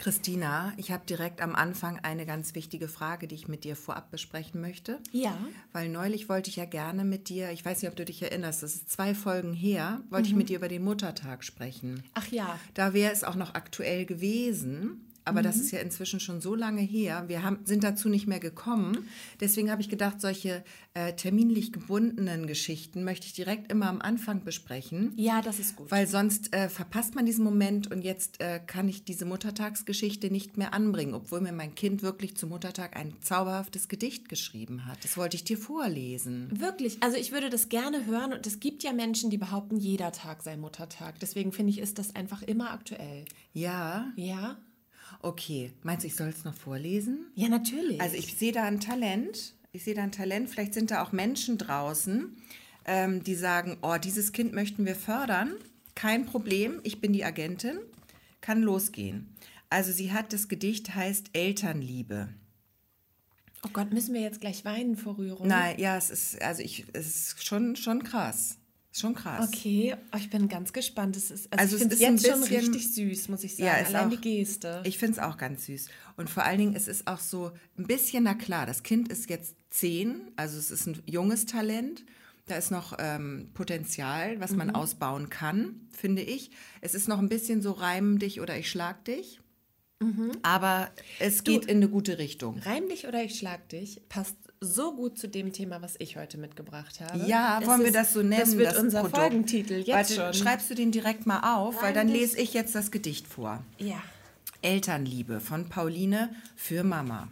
Christina, ich habe direkt am Anfang eine ganz wichtige Frage, die ich mit dir vorab besprechen möchte. Ja. Weil neulich wollte ich ja gerne mit dir, ich weiß nicht, ob du dich erinnerst, das ist zwei Folgen her, wollte ich mit dir über den Muttertag sprechen. Ach ja. Da wäre es auch noch aktuell gewesen. Aber das ist ja inzwischen schon so lange her. Wir haben, sind dazu nicht mehr gekommen. Deswegen habe ich gedacht, solche äh, terminlich gebundenen Geschichten möchte ich direkt immer am Anfang besprechen. Ja, das ist gut. Weil sonst äh, verpasst man diesen Moment und jetzt äh, kann ich diese Muttertagsgeschichte nicht mehr anbringen, obwohl mir mein Kind wirklich zum Muttertag ein zauberhaftes Gedicht geschrieben hat. Das wollte ich dir vorlesen. Wirklich, also ich würde das gerne hören und es gibt ja Menschen, die behaupten, jeder Tag sei Muttertag. Deswegen finde ich, ist das einfach immer aktuell. Ja, Ja? Okay. Meinst du, ich soll es noch vorlesen? Ja, natürlich. Also ich sehe da ein Talent. Ich sehe da ein Talent. Vielleicht sind da auch Menschen draußen, ähm, die sagen, oh, dieses Kind möchten wir fördern. Kein Problem, ich bin die Agentin. Kann losgehen. Also sie hat, das Gedicht heißt Elternliebe. oh Gott, müssen wir jetzt gleich weinen vor Rührung? Nein, ja, es ist, also ich, es ist schon, schon krass. Ist Schon krass. Okay, oh, ich bin ganz gespannt. Es ist, also, Also ich es finde es jetzt schon bisschen- richtig süß, muss ich sagen. Ja, ist Allein auch- die Geste. Ich finde es auch ganz süß. Und vor allen Dingen, es ist auch so ein bisschen, na klar, das Kind ist jetzt zehn, also es ist ein junges Talent. Da ist noch ähm, Potenzial, was man ausbauen kann, finde ich. Es ist noch ein bisschen so reim dich oder ich schlag dich. Aber es geht in eine gute Richtung. Reim dich oder ich schlag dich passt so gut zu dem Thema, was ich heute mitgebracht habe. Ja, Es wollen wir ist- das so nennen? Das wird unser Produkt? Folgentitel jetzt Warte, schon. schreibst du den direkt mal auf, weil dann lese ich jetzt das Gedicht vor. Ja. Elternliebe von Pauline für Mama.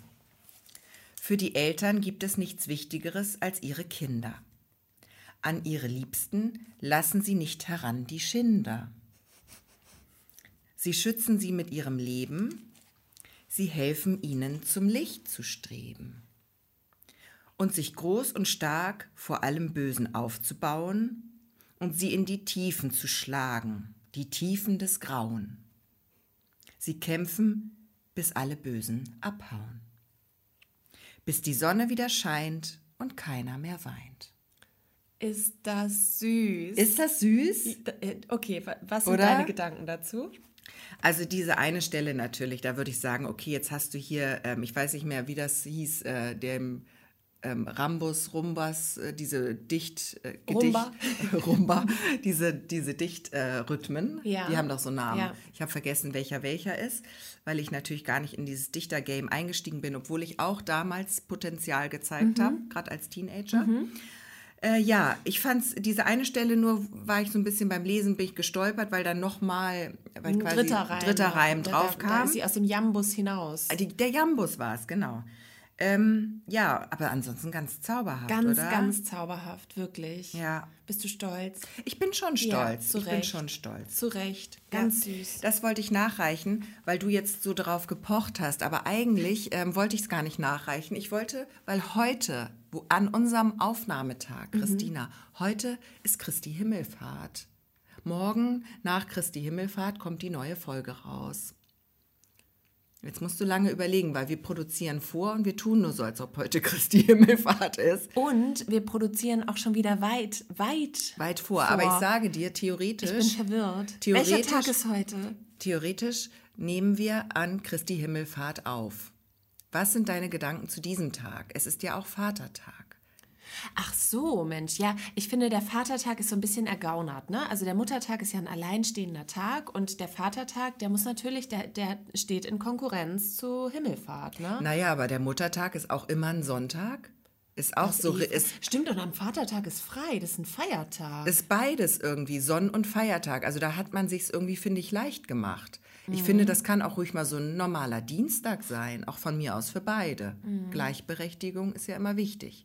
Für die Eltern gibt es nichts Wichtigeres als ihre Kinder. An ihre Liebsten lassen sie nicht heran die Schinder. Sie schützen sie mit ihrem Leben, sie helfen ihnen zum Licht zu streben. Und sich groß und stark vor allem Bösen aufzubauen und sie in die Tiefen zu schlagen, die Tiefen des Grauen. Sie kämpfen, bis alle Bösen abhauen. Bis die Sonne wieder scheint und keiner mehr weint. Ist das süß? Ist das süß? Äh, okay, wa- was sind Oder? deine Gedanken dazu? Also diese eine Stelle natürlich, da würde ich sagen, okay, jetzt hast du hier, ähm, ich weiß nicht mehr, wie das hieß, äh, dem ähm, Rambus, Rumbas, äh, diese Dicht, äh, Gedicht, Rumba. Rumba, diese, diese Dichtrhythmen, äh, Ja. die haben doch so Namen. Ja. Ich habe vergessen, welcher welcher ist, weil ich natürlich gar nicht in dieses Dichtergame eingestiegen bin, obwohl ich auch damals Potenzial gezeigt habe, gerade als Teenager. Äh, ja, ich fand's, diese eine Stelle nur, war ich so ein bisschen beim Lesen, bin ich gestolpert, weil dann nochmal, weil Ein quasi dritter Reim. dritter Reim Da- drauf da, Da kam. ist sie aus dem Jambus hinaus. Die, der Jambus war es, genau. Ähm, ja, aber ansonsten ganz zauberhaft, Ganz, oder? ganz zauberhaft, wirklich. Ja. Bist du stolz? Ich bin schon Ja, stolz. zu ich bin Recht. schon stolz. Zu Recht. Ganz Ja, süß. Das wollte ich nachreichen, weil du jetzt so drauf gepocht hast. Aber eigentlich ähm, wollte ich es gar nicht nachreichen. Ich wollte, weil heute, wo, an unserem Aufnahmetag, Mhm. Christina, heute ist Christi Himmelfahrt. Morgen nach Christi Himmelfahrt kommt die neue Folge raus. Jetzt musst du lange überlegen, weil wir produzieren vor und wir tun nur so, als ob heute Christi Himmelfahrt ist. Und wir produzieren auch schon wieder weit, weit. Weit vor. Aber ich sage dir, theoretisch. Ich bin verwirrt. Theoretisch- Welcher Tag ist heute? Theoretisch nehmen wir an Christi Himmelfahrt auf. Was sind deine Gedanken zu diesem Tag? Es ist ja auch Vatertag. Ach so, Mensch. Ja, ich finde, der Vatertag ist so ein bisschen ergaunert. Ne? Also der Muttertag ist ja ein alleinstehender Tag und der Vatertag, der muss natürlich, der, der steht in Konkurrenz zu Himmelfahrt. Ne? Naja, aber der Muttertag ist auch immer ein Sonntag. Ist auch so, Eva- ist, Stimmt, und am Vatertag ist frei, das ist ein Feiertag. ist beides irgendwie, Sonn- und Feiertag. Also da hat man sich irgendwie, finde ich, leicht gemacht. Mhm. Ich finde, das kann auch ruhig mal so ein normaler Dienstag sein, auch von mir aus für beide. Mhm. Gleichberechtigung ist ja immer wichtig.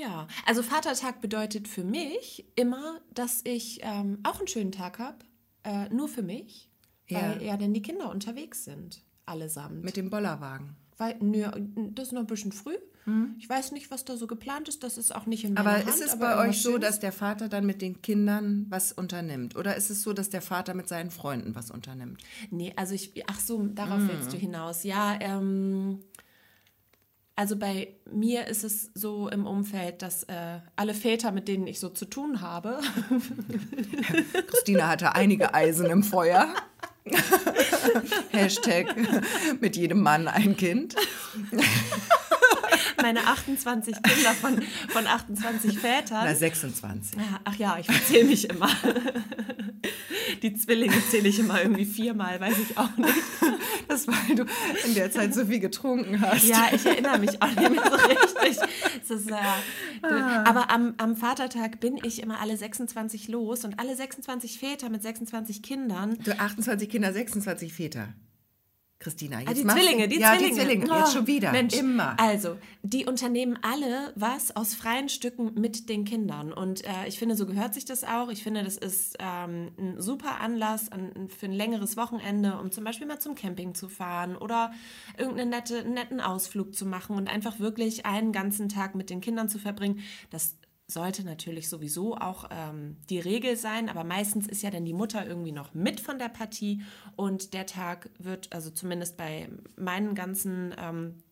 Ja, also Vatertag bedeutet für mich immer, dass ich ähm, auch einen schönen Tag habe, äh, nur für mich, weil Ja. ja dann die Kinder unterwegs sind, allesamt. Mit dem Bollerwagen. weil, nö, das ist noch ein bisschen früh. Ich weiß nicht, was da so geplant ist, das ist auch nicht in meiner. Aber Hand. ist es bei euch so, dass der Vater dann mit den Kindern was unternimmt? Oder ist es so, dass der Vater mit seinen Freunden was unternimmt? Nee, also ich, ach so, darauf Mm. willst du hinaus. Ja, ähm, also bei mir ist es so im Umfeld, dass äh, alle Väter, mit denen ich so zu tun habe, Christina hatte einige Eisen im Feuer. Hashtag mit jedem Mann ein Kind. Meine 28 Kinder von, von 28 Vätern. Na, 26. Ja, ach ja, ich zähle mich immer. Die Zwillinge zähle ich immer irgendwie viermal, weiß ich auch nicht. Das, weil du in der Zeit so viel getrunken hast. Ja, ich erinnere mich auch nicht mehr so richtig. Ist, äh, Ah. Aber am, am Vatertag bin ich immer alle 26 los und alle 26 Väter mit 26 Kindern. Du 28 Kinder, 26 Väter. Christina, jetzt Ah, die Zwillinge, die ja, Zwillinge. die Zwillinge. Oh, Jetzt schon wieder. Mensch, Immer. Also, die unternehmen alle was aus freien Stücken mit den Kindern. Und äh, ich finde, so gehört sich das auch. Ich finde, das ist ähm, ein super Anlass an, für ein längeres Wochenende, um zum Beispiel mal zum Camping zu fahren oder irgendeinen nette, netten Ausflug zu machen und einfach wirklich einen ganzen Tag mit den Kindern zu verbringen. Das sollte natürlich sowieso auch ähm, die Regel sein, aber meistens ist ja dann die Mutter irgendwie noch mit von der Partie und der Tag wird, also zumindest bei meinen ganzen ähm,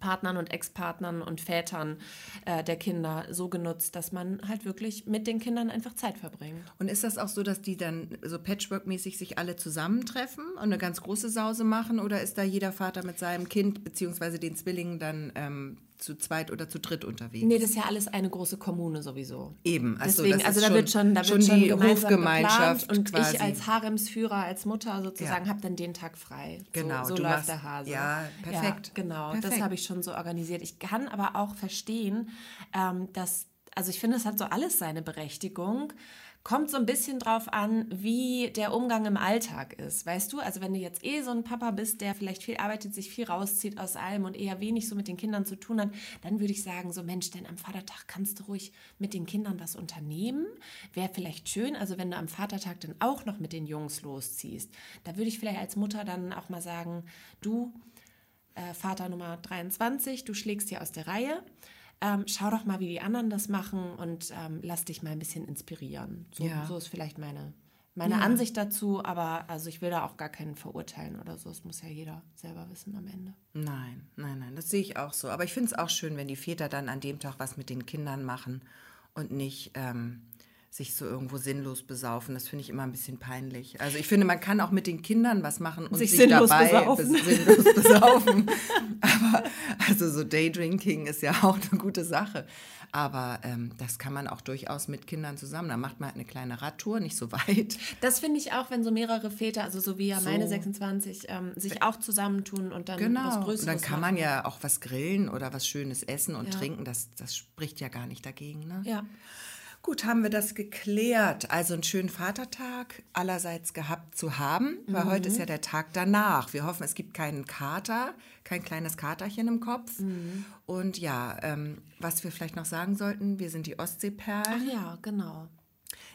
Partnern und Ex-Partnern und Vätern äh, der Kinder so genutzt, dass man halt wirklich mit den Kindern einfach Zeit verbringt. Und ist das auch so, dass die dann so Patchwork-mäßig sich alle zusammentreffen und eine ganz große Sause machen? Oder ist da jeder Vater mit seinem Kind beziehungsweise den Zwillingen dann ähm, zu zweit oder zu dritt unterwegs? Nee, das ist ja alles eine große Kommune sowieso. Eben, ach so, Deswegen, das also da wird schon, da schon wird schon die Hofgemeinschaft und quasi. ich als Haremsführer, als Mutter sozusagen, Ja. habe dann den Tag frei. Genau, so, so läuft machst- der Hase. ja, perfekt. Ja, genau, das Perfekt. habe ich schon so organisiert. Ich kann aber auch verstehen, ähm, dass, also ich finde, es hat so alles seine Berechtigung. Kommt so ein bisschen drauf an, wie der Umgang im Alltag ist. Weißt du, also wenn du jetzt eh so ein Papa bist, der vielleicht viel arbeitet, sich viel rauszieht aus allem und eher wenig so mit den Kindern zu tun hat, dann würde ich sagen, so Mensch, denn am Vatertag kannst du ruhig mit den Kindern was unternehmen. Wäre vielleicht schön, also wenn du am Vatertag dann auch noch mit den Jungs losziehst. Da würde ich vielleicht als Mutter dann auch mal sagen, du, äh, Vater Nummer 23, du schlägst hier aus der Reihe. Ähm, schau doch mal, wie die anderen das machen und ähm, lass dich mal ein bisschen inspirieren. So, Ja. so ist vielleicht meine, meine Ansicht dazu, aber also ich will da auch gar keinen verurteilen oder so. Es muss ja jeder selber wissen am Ende. Nein, nein, nein, das sehe ich auch so. Aber ich finde es auch schön, wenn die Väter dann an dem Tag was mit den Kindern machen und nicht ähm, sich so irgendwo sinnlos besaufen. Das finde ich immer ein bisschen peinlich. Also ich finde, man kann auch mit den Kindern was machen und Sich sich, sinnlos dabei besaufen. bes- sinnlos besaufen. Aber also so Daydrinking ist ja auch eine gute Sache. Aber ähm, das kann man auch durchaus mit Kindern zusammen. Da macht man halt eine kleine Radtour, nicht so weit. Das finde ich auch, wenn so mehrere Väter, also so wie ja meine So. 26, ähm, sich auch zusammentun und dann was Genau. Größeres Und dann kann machen. man ja auch was grillen oder was Schönes essen und Ja. trinken. Das, das spricht ja gar nicht dagegen. Ne? Ja. Gut, haben wir das geklärt. Also einen schönen Vatertag allerseits gehabt zu haben, weil heute ist ja der Tag danach. Wir hoffen, es gibt keinen Kater, kein kleines Katerchen im Kopf. Und ja, ähm, was wir vielleicht noch sagen sollten, wir sind die Ostseeperlen. Ach ja, genau.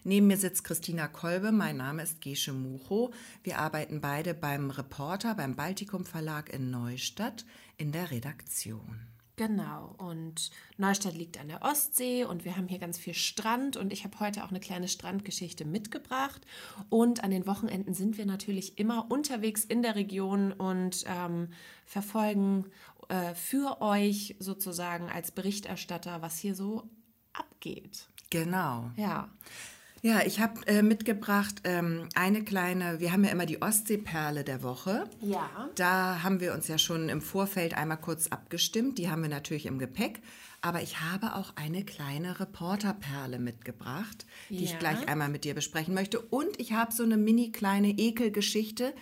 Neben mir sitzt Christina Kolbe, mein Name ist Gesche Mucho. Wir arbeiten beide beim Reporter, beim Baltikum Verlag in Neustadt in der Redaktion. Genau, und Neustadt liegt an der Ostsee und wir haben hier ganz viel Strand und ich habe heute auch eine kleine Strandgeschichte mitgebracht. Und an den Wochenenden sind wir natürlich immer unterwegs in der Region und ähm, verfolgen äh, für euch sozusagen als Berichterstatter, was hier so abgeht. Genau. Ja, Ja, ich habe äh, mitgebracht ähm, eine kleine, wir haben ja immer die Ostseeperle der Woche. Ja. Da haben wir uns ja schon im Vorfeld einmal kurz abgestimmt. Die haben wir natürlich im Gepäck. Aber ich habe auch eine kleine Reporterperle mitgebracht, die ich Ja. gleich einmal mit dir besprechen möchte. Und ich habe so eine mini kleine Ekelgeschichte.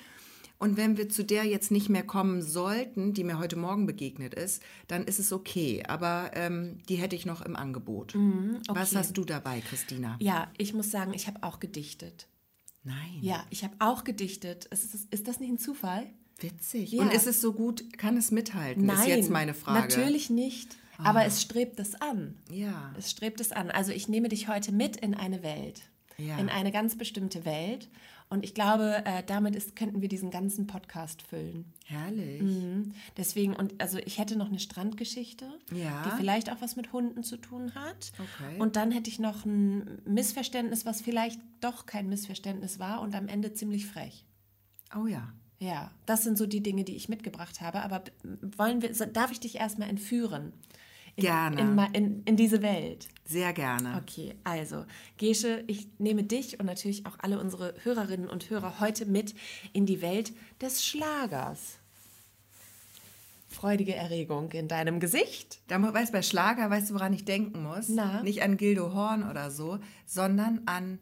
Und wenn wir zu der jetzt nicht mehr kommen sollten, die mir heute Morgen begegnet ist, dann ist es okay. Aber ähm, die hätte ich noch im Angebot. Was Mhm, okay. hast du dabei, Christina? ja, ich muss sagen, ich habe auch gedichtet. Nein. Ja, ich habe auch gedichtet. Ist, das- ist das nicht ein Zufall? Witzig. Ja. Und ist es so gut, kann es mithalten? ist jetzt meine Frage. Ah. Natürlich nicht. Aber es strebt es an. Ja. Es strebt es an. Also ich nehme dich heute mit in eine Welt. Ja. In eine ganz bestimmte Welt. Und ich glaube, äh, damit ist, könnten wir diesen ganzen Podcast füllen. Herrlich. Mhm. Deswegen, und also ich hätte noch eine Strandgeschichte, Ja. die vielleicht auch was mit Hunden zu tun hat. Okay. Und dann hätte ich noch ein Missverständnis, was vielleicht doch kein Missverständnis war und am Ende ziemlich frech. Oh ja. Ja, das sind so die Dinge, die ich mitgebracht habe. Aber wollen wir, so- darf ich dich erstmal entführen in, Gerne. In, in, in diese Welt. Sehr gerne. Okay, also, Gesche, ich nehme dich und natürlich auch alle unsere Hörerinnen und Hörer heute mit in die Welt des Schlagers. Freudige Erregung in deinem Gesicht. Da weißt, bei Schlager, weißt du, woran ich denken muss? Na? Nicht an Gildo Horn oder so, sondern an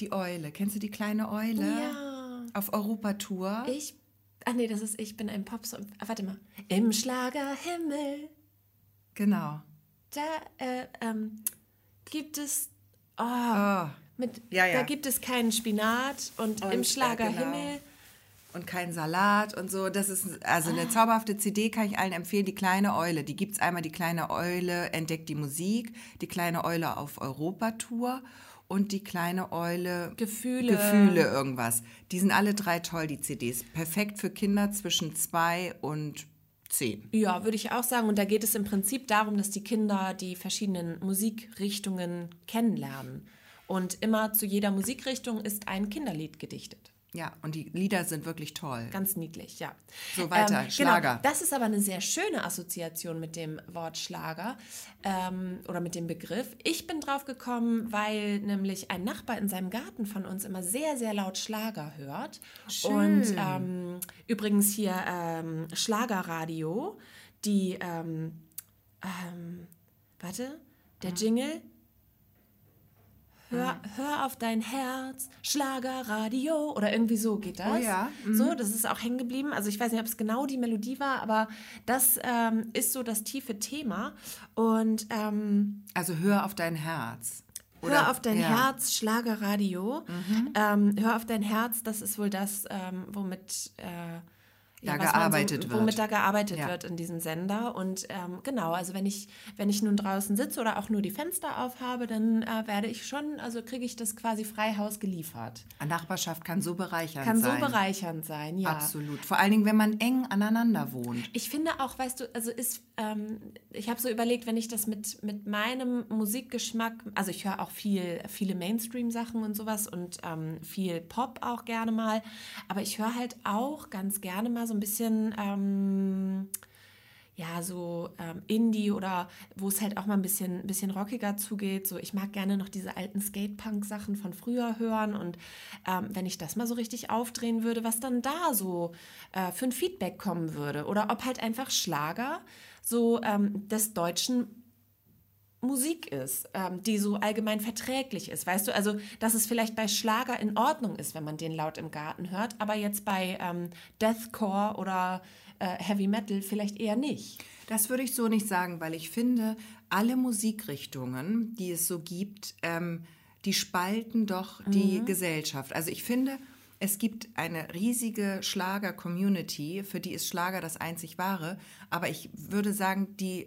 die Eule. Kennst du die kleine Eule? Ja. Auf Europatour. Ich, ach nee, das ist Ich bin ein Popsong. Ah, warte mal. Im Schlagerhimmel, Genau. da äh, ähm, gibt es, oh, Oh. mit, Ja, ja. da gibt es keinen Spinat und, Und, im äh, Schlagerhimmel. genau. Und kein Salat und so. Das ist also Ah. eine zauberhafte CD, kann ich allen empfehlen. Die kleine Eule. Die gibt es einmal. Die kleine Eule entdeckt die Musik. Die kleine Eule auf Europatour. Und die kleine Eule. Gefühle. Gefühle, irgendwas. Die sind alle drei toll, die CDs. Perfekt für Kinder zwischen zwei und zehn. Ja, würde ich auch sagen. Und da geht es im Prinzip darum, dass die Kinder die verschiedenen Musikrichtungen kennenlernen. Und immer zu jeder Musikrichtung ist ein Kinderlied gedichtet. Ja, und die Lieder sind wirklich toll. Ganz niedlich, ja. So, weiter, Schlager. Genau, das ist aber eine sehr schöne Assoziation mit dem Wort Schlager ähm, oder mit dem Begriff. Ich bin drauf gekommen, weil nämlich ein Nachbar in seinem Garten von uns immer sehr, sehr laut Schlager hört. Und ähm, übrigens hier ähm, Schlagerradio, die, ähm, ähm, warte, der Jingle. Hör, hör auf dein Herz, Schlagerradio oder irgendwie so geht das. Oh ja, So, das ist auch hängen geblieben. Also ich weiß nicht, ob es genau die Melodie war, aber das ähm, ist so das tiefe Thema. Und ähm, Also hör auf dein Herz. Hör auf dein ja. Mhm. Herz, Schlagerradio. Ähm, hör auf dein Herz, das ist wohl das, ähm, womit äh, Da gearbeitet so, wird. Womit da gearbeitet Ja. wird in diesem Sender. Und ähm, genau, also wenn ich, wenn ich nun draußen sitze oder auch nur die Fenster aufhabe, dann äh, werde ich schon, also kriege ich das quasi Freihaus geliefert. Nachbarschaft kann so bereichernd Kann sein. so bereichernd sein, ja. Absolut. Vor allen Dingen, wenn man eng aneinander wohnt. Ich finde auch, weißt du, also ist, ähm, ich habe so überlegt, wenn ich das mit, mit meinem Musikgeschmack, also ich höre auch viel, viele Mainstream-Sachen und sowas und ähm, viel Pop auch gerne mal, aber ich höre halt auch ganz gerne mal so ein bisschen, ähm, ja, so ähm, Indie oder wo es halt auch mal ein bisschen, bisschen rockiger zugeht. So, ich mag gerne noch diese alten Skatepunk-Sachen von früher hören und ähm, wenn ich das mal so richtig aufdrehen würde, was dann da so äh, für ein Feedback kommen würde oder ob halt einfach Schlager so ähm, des deutschen Musik ist, ähm, die so allgemein verträglich ist. Weißt du, also, dass es vielleicht bei Schlager in Ordnung ist, wenn man den laut im Garten hört, aber jetzt bei ähm, Deathcore oder äh, Heavy Metal vielleicht eher nicht. Das würde ich so nicht sagen, weil ich finde, alle Musikrichtungen, die es so gibt, ähm, die spalten doch die Mhm. Gesellschaft. Also ich finde, es gibt eine riesige Schlager-Community, für die ist Schlager das einzig wahre. Aber ich würde sagen, die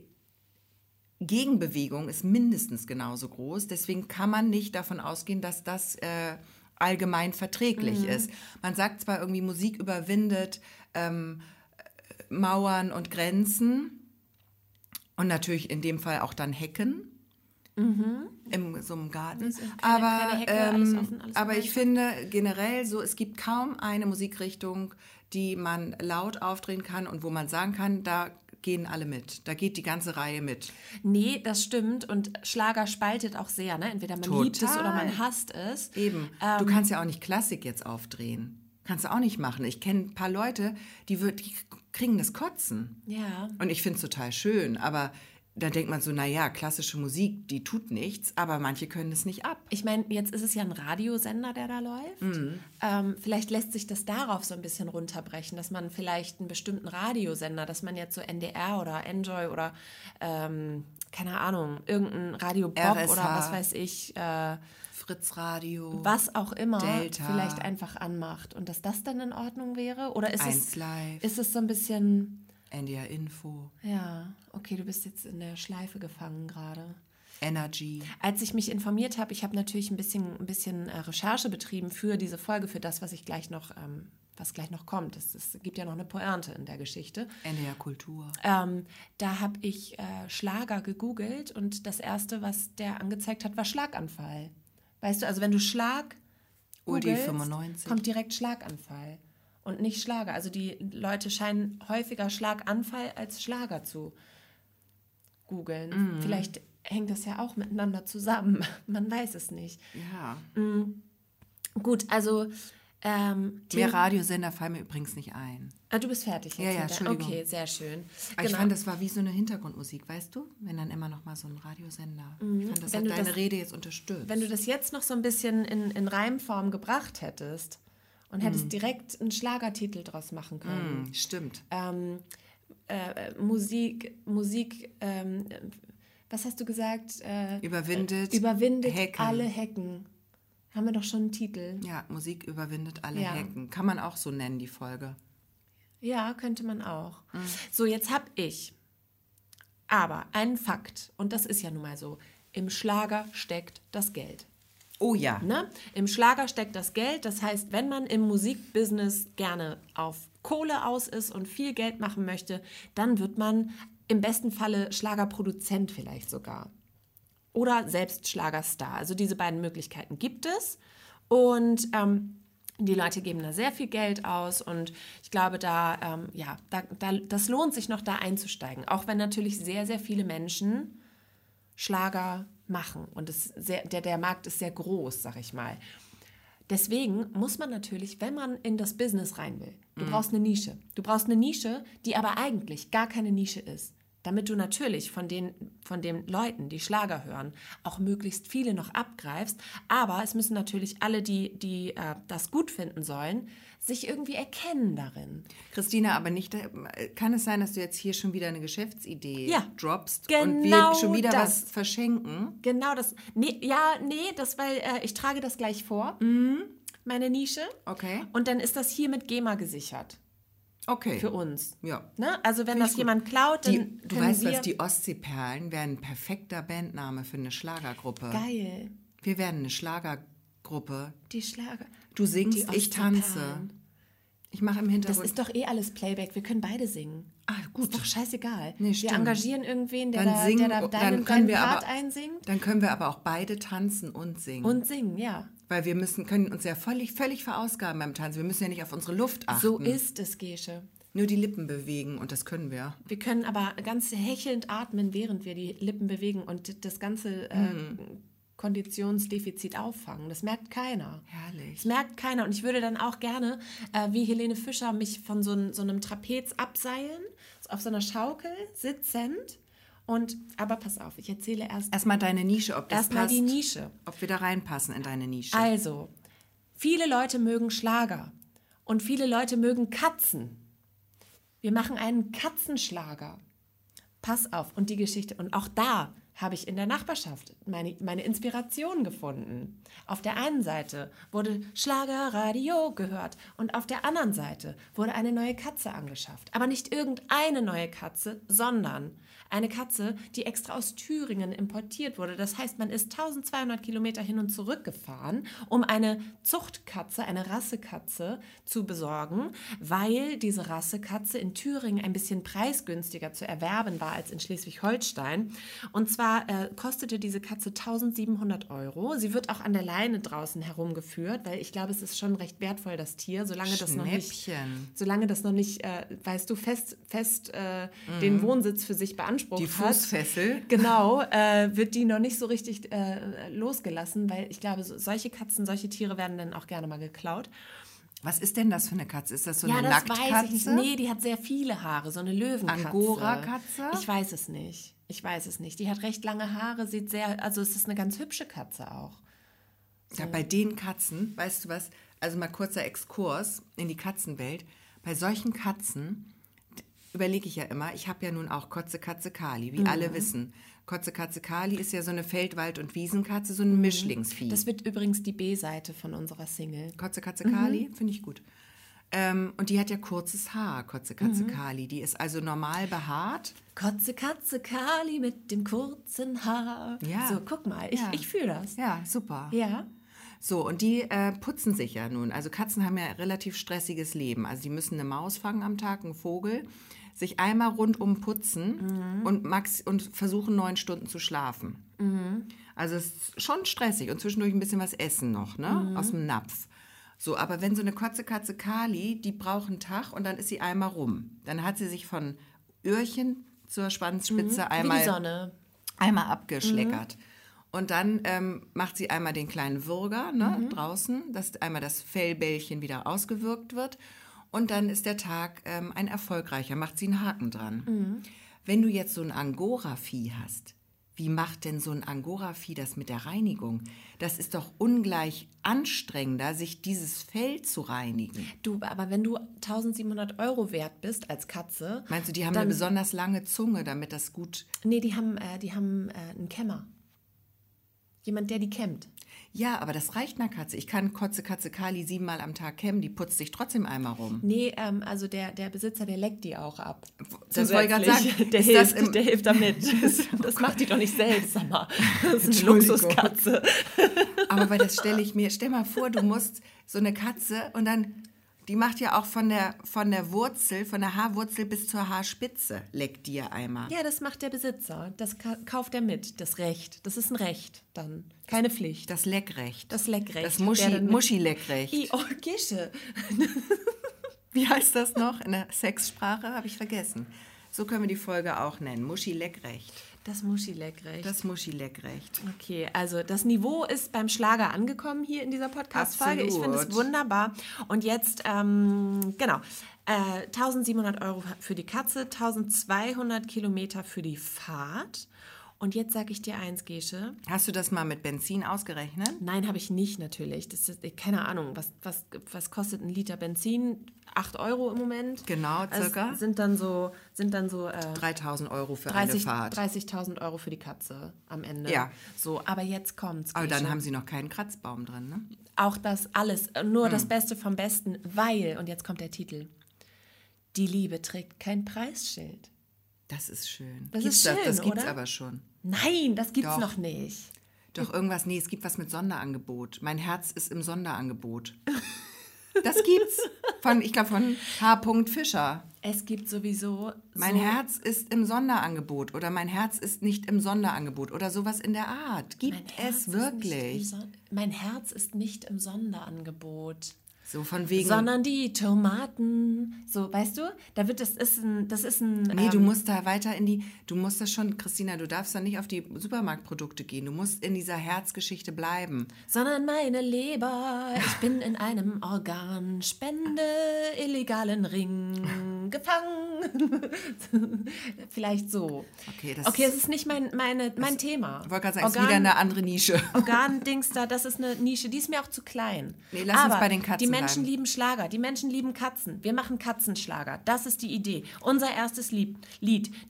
Gegenbewegung ist mindestens genauso groß. Deswegen kann man nicht davon ausgehen, dass das äh, allgemein verträglich ist. Man sagt zwar irgendwie, Musik überwindet ähm, äh, Mauern und Grenzen und natürlich in dem Fall auch dann Hecken. Im so einem Garten. Mhm. keine- aber keine Hecke, alles ähm, offen, alles aber ich finde generell so, es gibt kaum eine Musikrichtung, die man laut aufdrehen kann und wo man sagen kann, da gehen alle mit. Da geht die ganze Reihe mit. Nee, das stimmt. Und Schlager spaltet auch sehr, ne? Entweder man liebt es oder Total. man hasst es. Eben. du kannst ja auch nicht Klassik jetzt aufdrehen. Kannst du auch nicht machen. Ich kenne ein paar Leute, die, wird, die kriegen das Kotzen. Ja. Und ich finde es total schön, aber da denkt man so, naja, klassische Musik, die tut nichts, aber manche können es nicht ab. Ich meine, jetzt ist es ja ein Radiosender, der da läuft. Mhm. Ähm, vielleicht lässt sich das darauf so ein bisschen runterbrechen, dass man vielleicht einen bestimmten Radiosender, dass man jetzt so NDR oder Enjoy oder ähm, keine Ahnung, irgendein Radio Bob RSH. oder was weiß ich, äh, Fritz Radio. was auch immer, Delta. vielleicht einfach anmacht und dass das dann in Ordnung wäre? Oder ist es, ist es so ein bisschen, NDR Info. ja, okay, du bist jetzt in der Schleife gefangen gerade. Energy. Als ich mich informiert habe, ich habe natürlich ein bisschen, ein bisschen äh, Recherche betrieben für diese Folge, für das, was ich gleich noch, ähm, was gleich noch kommt. Es, es gibt ja noch eine Pointe in der Geschichte. NDR Kultur. Ähm, da habe ich äh, Schlager gegoogelt und das erste, was der angezeigt hat, war Schlaganfall. Weißt du, also wenn du Schlag googelst, 95. kommt direkt Schlaganfall und nicht Schlager. Also die Leute scheinen häufiger Schlaganfall als Schlager zu googeln. Vielleicht hängt das ja auch miteinander zusammen. Man weiß es nicht. Ja. Gut, also ähm, Mehr Radiosender fallen mir übrigens nicht ein. Ah, du bist fertig jetzt. Ja, ja, Entschuldigung. Okay, sehr schön. Aber Ich fand, das war wie so eine Hintergrundmusik, weißt du? Wenn dann immer noch mal so ein Radiosender. Ich fand, das Wenn hat deine das- Rede jetzt unterstützt. Wenn du das jetzt noch so ein bisschen in, in Reimform gebracht hättest und hättest Mhm. direkt einen Schlagertitel draus machen können. Hm, stimmt. Ähm, äh, Musik, Musik, ähm, äh, was hast du gesagt? Äh, Überwindet. überwindet Hecken. alle Hecken. Haben wir doch schon einen Titel. Ja, Musik überwindet alle Ja. Hecken. Kann man auch so nennen, die Folge. Ja, könnte man auch. Mhm. So, jetzt habe ich aber einen Fakt, und das ist ja nun mal so, im Schlager steckt das Geld. Oh ja. Ne? Im Schlager steckt das Geld. Das heißt, wenn man im Musikbusiness gerne auf Kohle aus ist und viel Geld machen möchte, dann wird man im besten Falle Schlagerproduzent vielleicht sogar. Oder selbst Schlagerstar. Also diese beiden Möglichkeiten gibt es. Und ähm, die Leute geben da sehr viel Geld aus und ich glaube, da, ähm, ja, da, da, das lohnt sich noch da einzusteigen. Auch wenn natürlich sehr, sehr viele Menschen Schlager machen. Und sehr, der, der Markt ist sehr groß, sag ich mal. Deswegen muss man natürlich, wenn man in das Business rein will, du brauchst eine Nische. Du brauchst eine Nische, die aber eigentlich gar keine Nische ist. Damit du natürlich von den, von den Leuten, die Schlager hören, auch möglichst viele noch abgreifst. Aber es müssen natürlich alle, die, die äh, das gut finden sollen, sich irgendwie erkennen darin. Christina, aber nicht, äh, kann es sein, dass du jetzt hier schon wieder eine Geschäftsidee Ja. droppst und Genau wir schon wieder das. was verschenken? Genau das. Nee, ja, nee, das, weil äh, ich trage das gleich vor. Meine Nische. Okay. Und dann ist das hier mit GEMA gesichert Okay. für uns. ja. Ne? Also wenn Finde das jemand klaut, dann Die, du weißt was, die Ostseeperlen wären ein perfekter Bandname für eine Schlagergruppe. Geil. Wir werden eine Schlagergruppe. Die Schlager. Du singst, ich tanze. Ich mache im Das Hintergrund. ist doch eh alles Playback. Wir können beide singen. ah, gut. Ist doch scheißegal. Nee, wir engagieren irgendwen, der Dann da, singen- der da dann deinen, können wir Part aber- einsingt Dann können wir aber auch beide tanzen und singen. und singen, ja. Weil wir müssen, können uns ja völlig, völlig verausgaben beim Tanzen. Wir müssen ja nicht auf unsere Luft achten. So ist es, Gesche. Nur die Lippen bewegen und das können wir. Wir können aber ganz hechelnd atmen, während wir die Lippen bewegen und das ganze äh, Mhm. Konditionsdefizit auffangen. Das merkt keiner. Herrlich. Das merkt keiner. Und ich würde dann auch gerne, äh, wie Helene Fischer, mich von so, so einem Trapez abseilen, auf so einer Schaukel sitzend. Und, aber pass auf, ich erzähle erst Erstmal deine Nische, ob das erstmal passt. die Nische. Ob wir da reinpassen in deine Nische. Also, viele Leute mögen Schlager und viele Leute mögen Katzen. Wir machen einen Katzenschlager. Pass auf, und die Geschichte, und auch da habe ich in der Nachbarschaft meine, meine Inspiration gefunden. Auf der einen Seite wurde Schlagerradio gehört und auf der anderen Seite wurde eine neue Katze angeschafft. Aber nicht irgendeine neue Katze, sondern eine Katze, die extra aus Thüringen importiert wurde. Das heißt, man ist 1200 Kilometer hin und zurück gefahren, um eine Zuchtkatze, eine Rassekatze zu besorgen, weil diese Rassekatze in Thüringen ein bisschen preisgünstiger zu erwerben war als in Schleswig-Holstein. Und zwar äh, kostete diese Katze 1700 Euro. Sie wird auch an der Leine draußen herumgeführt, weil ich glaube, es ist schon recht wertvoll, das Tier, solange das noch nicht, solange das noch nicht, äh, weißt du, fest, fest äh, den Wohnsitz für sich beansprucht Mhm. Die hat. Fußfessel. Genau, äh, wird die noch nicht so richtig äh, losgelassen, weil ich glaube, so, solche Katzen, solche Tiere werden dann auch gerne mal geklaut. Was ist denn das für eine Katze? Ist das so eine ja, das Nacktkatze? weiß ich nicht. Nee, die hat sehr viele Haare, so eine Löwenkatze. Angora-Katze? Ich weiß es nicht. Ich weiß es nicht. Die hat recht lange Haare, sieht sehr, also es ist eine ganz hübsche Katze auch. Ja, bei den Katzen, weißt du was? Also mal kurzer Exkurs in die Katzenwelt. Bei solchen Katzen überlege ich ja immer, ich habe ja nun auch Kotze Katze Kali, wie Mhm. alle wissen. Kotze Katze Kali ist ja so eine Feldwald- und Wiesenkatze, so ein Mischlingsvieh. Mhm. Das wird übrigens die B-Seite von unserer Single. Kotze Katze Mhm. Kali, finde ich gut. Ähm, und die hat ja kurzes Haar, Kotze Katze Mhm. Kali. Die ist also normal behaart. Kotze, Katze, Kali mit dem kurzen Haar. Ja. So, guck mal, ich, Ja. ich fühle das. Ja, super. Ja. So, und die äh, putzen sich ja nun. Also Katzen haben ja ein relativ stressiges Leben. Also die müssen eine Maus fangen am Tag, einen Vogel, sich einmal rundum putzen und, max und versuchen neun Stunden zu schlafen. Also es ist schon stressig und zwischendurch ein bisschen was essen noch, ne? Aus dem Napf. So, aber wenn so eine Kotze Katze Kali, die braucht einen Tag und dann ist sie einmal rum. Dann hat sie sich von Öhrchen zur Schwanzspitze Wie einmal einmal abgeschleckert. Und dann ähm, macht sie einmal den kleinen Würger ne, draußen, dass einmal das Fellbällchen wieder ausgewirkt wird. Und dann ist der Tag ähm, ein erfolgreicher, macht sie einen Haken dran. Wenn du jetzt so ein Angora-Vieh hast, wie macht denn so ein Angora-Vieh das mit der Reinigung? Das ist doch ungleich anstrengender, sich dieses Fell zu reinigen. Du, aber wenn du 1700 Euro wert bist als Katze. Meinst du, die haben dann, eine besonders lange Zunge, damit das gut Nee, die haben, äh, die haben äh, einen Kämmer. Jemand, der die kämmt. Ja, aber das reicht einer Katze. Ich kann Kotze Katze Kali siebenmal am Tag kämmen, die putzt sich trotzdem einmal rum. Nee, ähm, also der, der Besitzer, der leckt die auch ab. Das wollte ich gerade sagen. Der das hilft, im- der hilft damit. Das macht die doch nicht selbst, sag mal. Das ist eine. Luxuskatze. Aber weil das stelle ich mir, stell mal vor, du musst so eine Katze und dann, die macht ja auch von der, von der Wurzel, von der Haarwurzel bis zur Haarspitze, leckt die ja einmal. Ja, das macht der Besitzer. Das ka kauft er mit. Das Recht. Das ist ein Recht dann. Keine Pflicht. Das Leckrecht. Das Leckrecht. Das Muschi, Muschi-Leckrecht. I, oh, Gische. Wie heißt das noch? In der Sexsprache habe ich vergessen. So können wir die Folge auch nennen. Muschi-Leckrecht. Das Muschi-Leckrecht. Das Muschi-Leckrecht. Okay, also das Niveau ist beim Schlager angekommen hier in dieser Podcast-Folge. Ich finde es wunderbar. Und jetzt, ähm, genau, äh, 1700 Euro für die Katze, 1200 Kilometer für die Fahrt. Und jetzt sage ich dir eins, Gesche. Hast du das mal mit Benzin ausgerechnet? Nein, habe ich nicht natürlich. Das ist, keine Ahnung, was, was, was kostet ein Liter Benzin? 8 Euro im Moment. Genau, circa. Also sind dann so, sind dann so äh, 3000 Euro für 30 eine Fahrt. 30.000 Euro für die Katze am Ende. Ja. So, aber jetzt kommt's. Aber dann Gesche. haben sie noch keinen Kratzbaum drin, ne? auch das alles, nur Hm. das Beste vom Besten, weil, und jetzt kommt der Titel, die Liebe trägt kein Preisschild. Das ist schön. Das Gibt's ist das, schön, das gibt's oder? aber schon. Nein, das gibt's Doch. noch nicht. Doch irgendwas, nee, es gibt was mit Sonderangebot. Mein Herz ist im Sonderangebot. Das gibt's von, ich glaube, von H. Fischer. Es gibt sowieso Mein so, Herz ist im Sonderangebot oder mein Herz ist nicht im Sonderangebot oder sowas in der Art. Gibt mein es wirklich? mein Herz ist nicht im Sonderangebot. So von wegen. Sondern die Tomaten. So, weißt du, da wird das ist ein, das ist ein. Nee, du ähm, musst da weiter in die, du musst das schon, Christina, du darfst da nicht auf die Supermarktprodukte gehen. Du musst in dieser Herzgeschichte bleiben. sondern meine Leber. Ich bin in einem Organspende illegalen Ring gefangen. Vielleicht so. Okay, das Okay, es ist nicht mein, meine, mein Thema. Ich wollte gerade sagen, es ist wieder eine andere Nische. Organdings da, das ist eine Nische, die ist mir auch zu klein. Nee, lass uns Aber bei den Katzen Menschen lieben Schlager, die Menschen lieben Katzen. Wir machen Katzenschlager. Das ist die Idee. Unser erstes Lied.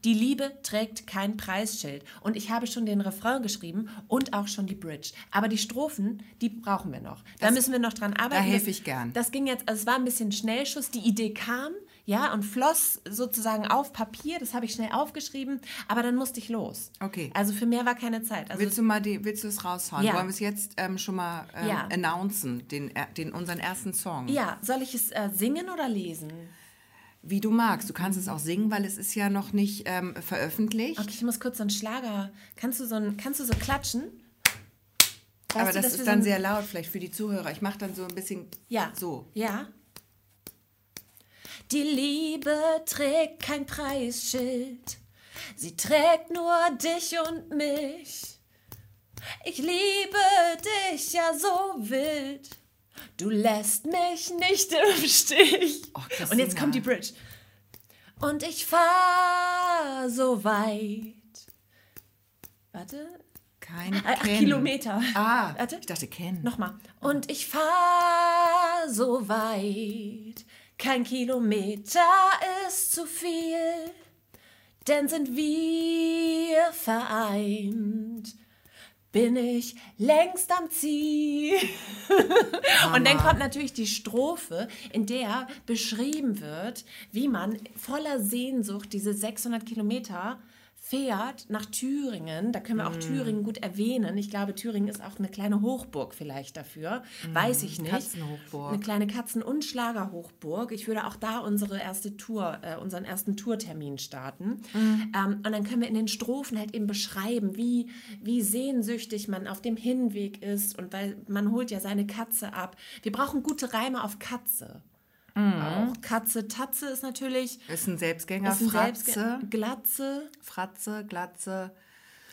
Die Liebe trägt kein Preisschild. Und ich habe schon den Refrain geschrieben und auch schon die Bridge. Aber die Strophen, die brauchen wir noch. Da müssen wir noch dran arbeiten. helfe Das- ich gern. Das ging jetzt, also es war ein bisschen Schnellschuss. Die Idee kam, ja, und floss sozusagen auf Papier. Das habe ich schnell aufgeschrieben. Aber dann musste ich los. Okay. Also für mehr war keine Zeit. Also Willst du mal die, willst du es raushauen? Ja. Wollen wir es jetzt ähm, schon mal ähm, Ja. announcen, den, äh, den, unseren ersten Song? Ja, soll ich es äh, singen oder lesen? Wie du magst. Du kannst es auch singen, weil es ist ja noch nicht ähm, veröffentlicht. Okay, ich muss kurz so einen Schlager. Kannst du so, ein, kannst du so klatschen? Weißt Aber du, das ist so dann ein- sehr laut vielleicht für die Zuhörer. Ich mache dann so ein bisschen Ja. so. Ja. Die Liebe trägt kein Preisschild. Sie trägt nur dich und mich. Ich liebe dich ja so wild. Du lässt mich nicht im Stich. Oh, und jetzt kommt die Bridge. Und ich fahr so weit. Warte. Kein Äh, Acht Ken. Kilometer. Ah, Warte. ich dachte Ken. Nochmal. Und ich fahr so weit. Kein Kilometer ist zu viel. Denn sind wir vereint, bin ich längst am Ziel. Und dann kommt natürlich die Strophe, in der beschrieben wird, wie man voller Sehnsucht diese 600 Kilometer fährt nach Thüringen. Da können wir auch Mm. Thüringen gut erwähnen. Ich glaube, Thüringen ist auch eine kleine Hochburg vielleicht dafür. Weiß ich nicht. Mm, Katzenhochburg. Eine kleine Katzen- und Schlagerhochburg. Ich würde auch da unsere erste Tour, äh, unseren ersten Tourtermin starten. Mm. Ähm, und dann können wir in den Strophen halt eben beschreiben, wie, wie sehnsüchtig man auf dem Hinweg ist. Und weil man holt ja seine Katze ab. Wir brauchen gute Reime auf Katze. Auch Katze, Tatze ist natürlich. Ist ein Selbstgänger, Ist ein Fratze, Selbstge- Glatze. Fratze, Glatze,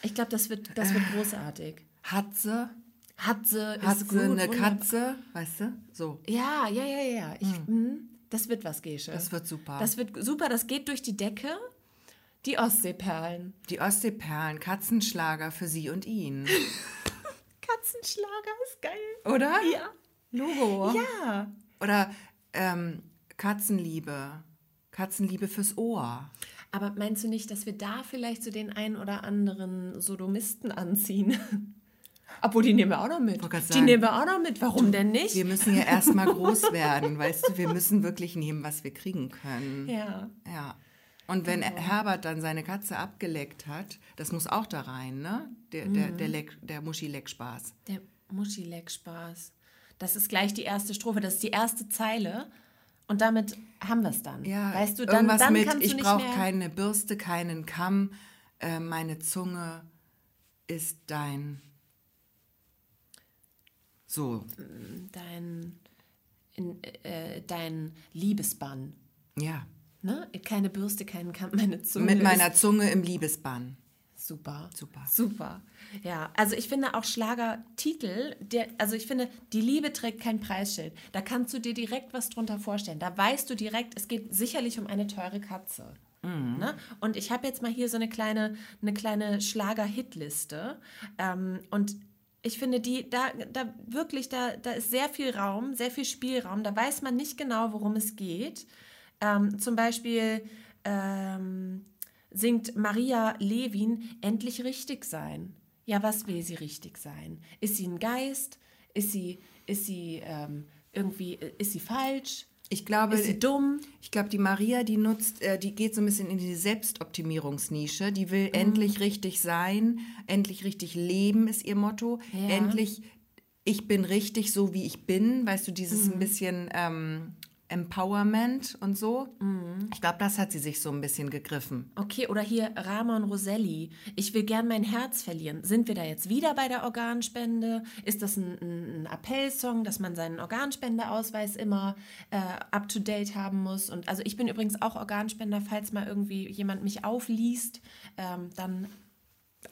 Ich glaube, das wird, das wird großartig. Hatze, Hatze ist Hatze, gut. eine wunderbar. Katze, weißt du? So, Ja, ja, ja, ja. Ich, mhm. Das wird was, Gesche. das wird super. Das wird super, das geht durch die Decke. Die Ostseeperlen. Die Ostseeperlen, Katzenschlager für sie und ihn. Katzenschlager ist geil. Oder? Ja. Logo. Ja. Oder ähm, Katzenliebe. Katzenliebe fürs Ohr. Aber meinst du nicht, dass wir da vielleicht so den einen oder anderen Sodomisten anziehen? Obwohl, die nehmen wir auch noch mit. Die sagen. nehmen wir auch noch mit. Warum denn nicht? Wir müssen ja erstmal groß werden, weißt du? Wir müssen wirklich nehmen, was wir kriegen können. Ja. Ja. Und wenn Herbert dann seine Katze abgeleckt hat, das muss auch da rein, ne? Der, der, der, Leck, der Muschi-Leckspaß. Der Muschi-Leck-Spaß. Das ist gleich die erste Strophe, das ist die erste Zeile. Und damit haben wir es dann. Ja, weißt du, dann, irgendwas dann mit, kannst du ich brauche keine Bürste, keinen Kamm, äh, meine Zunge ist dein. So, dein, in, äh, dein Liebesbann. ja. Ne? Keine Bürste, keinen Kamm, meine Zunge. Mit meiner Zunge im Liebesbann. Super. Super. Super. Ja, also ich finde auch Schlagertitel, der, also ich finde, die Liebe trägt kein Preisschild. Da kannst du dir direkt was drunter vorstellen. Da weißt du direkt, es geht sicherlich um eine teure Katze. Ne? Und ich habe jetzt mal hier so eine kleine, eine kleine Schlager-Hitliste. Ähm, und ich finde, die, da, da wirklich, da, da ist sehr viel Raum, sehr viel Spielraum. Da weiß man nicht genau, worum es geht. Ähm, zum Beispiel ähm, singt Maria Levin endlich richtig sein. Ja, was will sie richtig sein? Ist sie ein Geist? Ist sie, ist sie ähm, irgendwie, ist sie falsch? Ich glaube, Ist sie dumm? ich glaube, die Maria, die nutzt, äh, die geht so ein bisschen in die Selbstoptimierungsnische. Die will Mhm. endlich richtig sein, endlich richtig leben, ist ihr Motto. Ja. Endlich, ich bin richtig so, wie ich bin. Weißt du, dieses Mhm. ein bisschen ähm, Empowerment und so. Mhm. Ich glaube, das hat sie sich so ein bisschen gegriffen. Okay, oder hier Ramon Roselli. Ich will gern mein Herz verlieren. Sind wir da jetzt wieder bei der Organspende? Ist das ein, ein, Appellsong, dass man seinen Organspendeausweis immer äh, up to date haben muss? Und also ich bin übrigens auch Organspender, falls mal irgendwie jemand mich aufliest, ähm, dann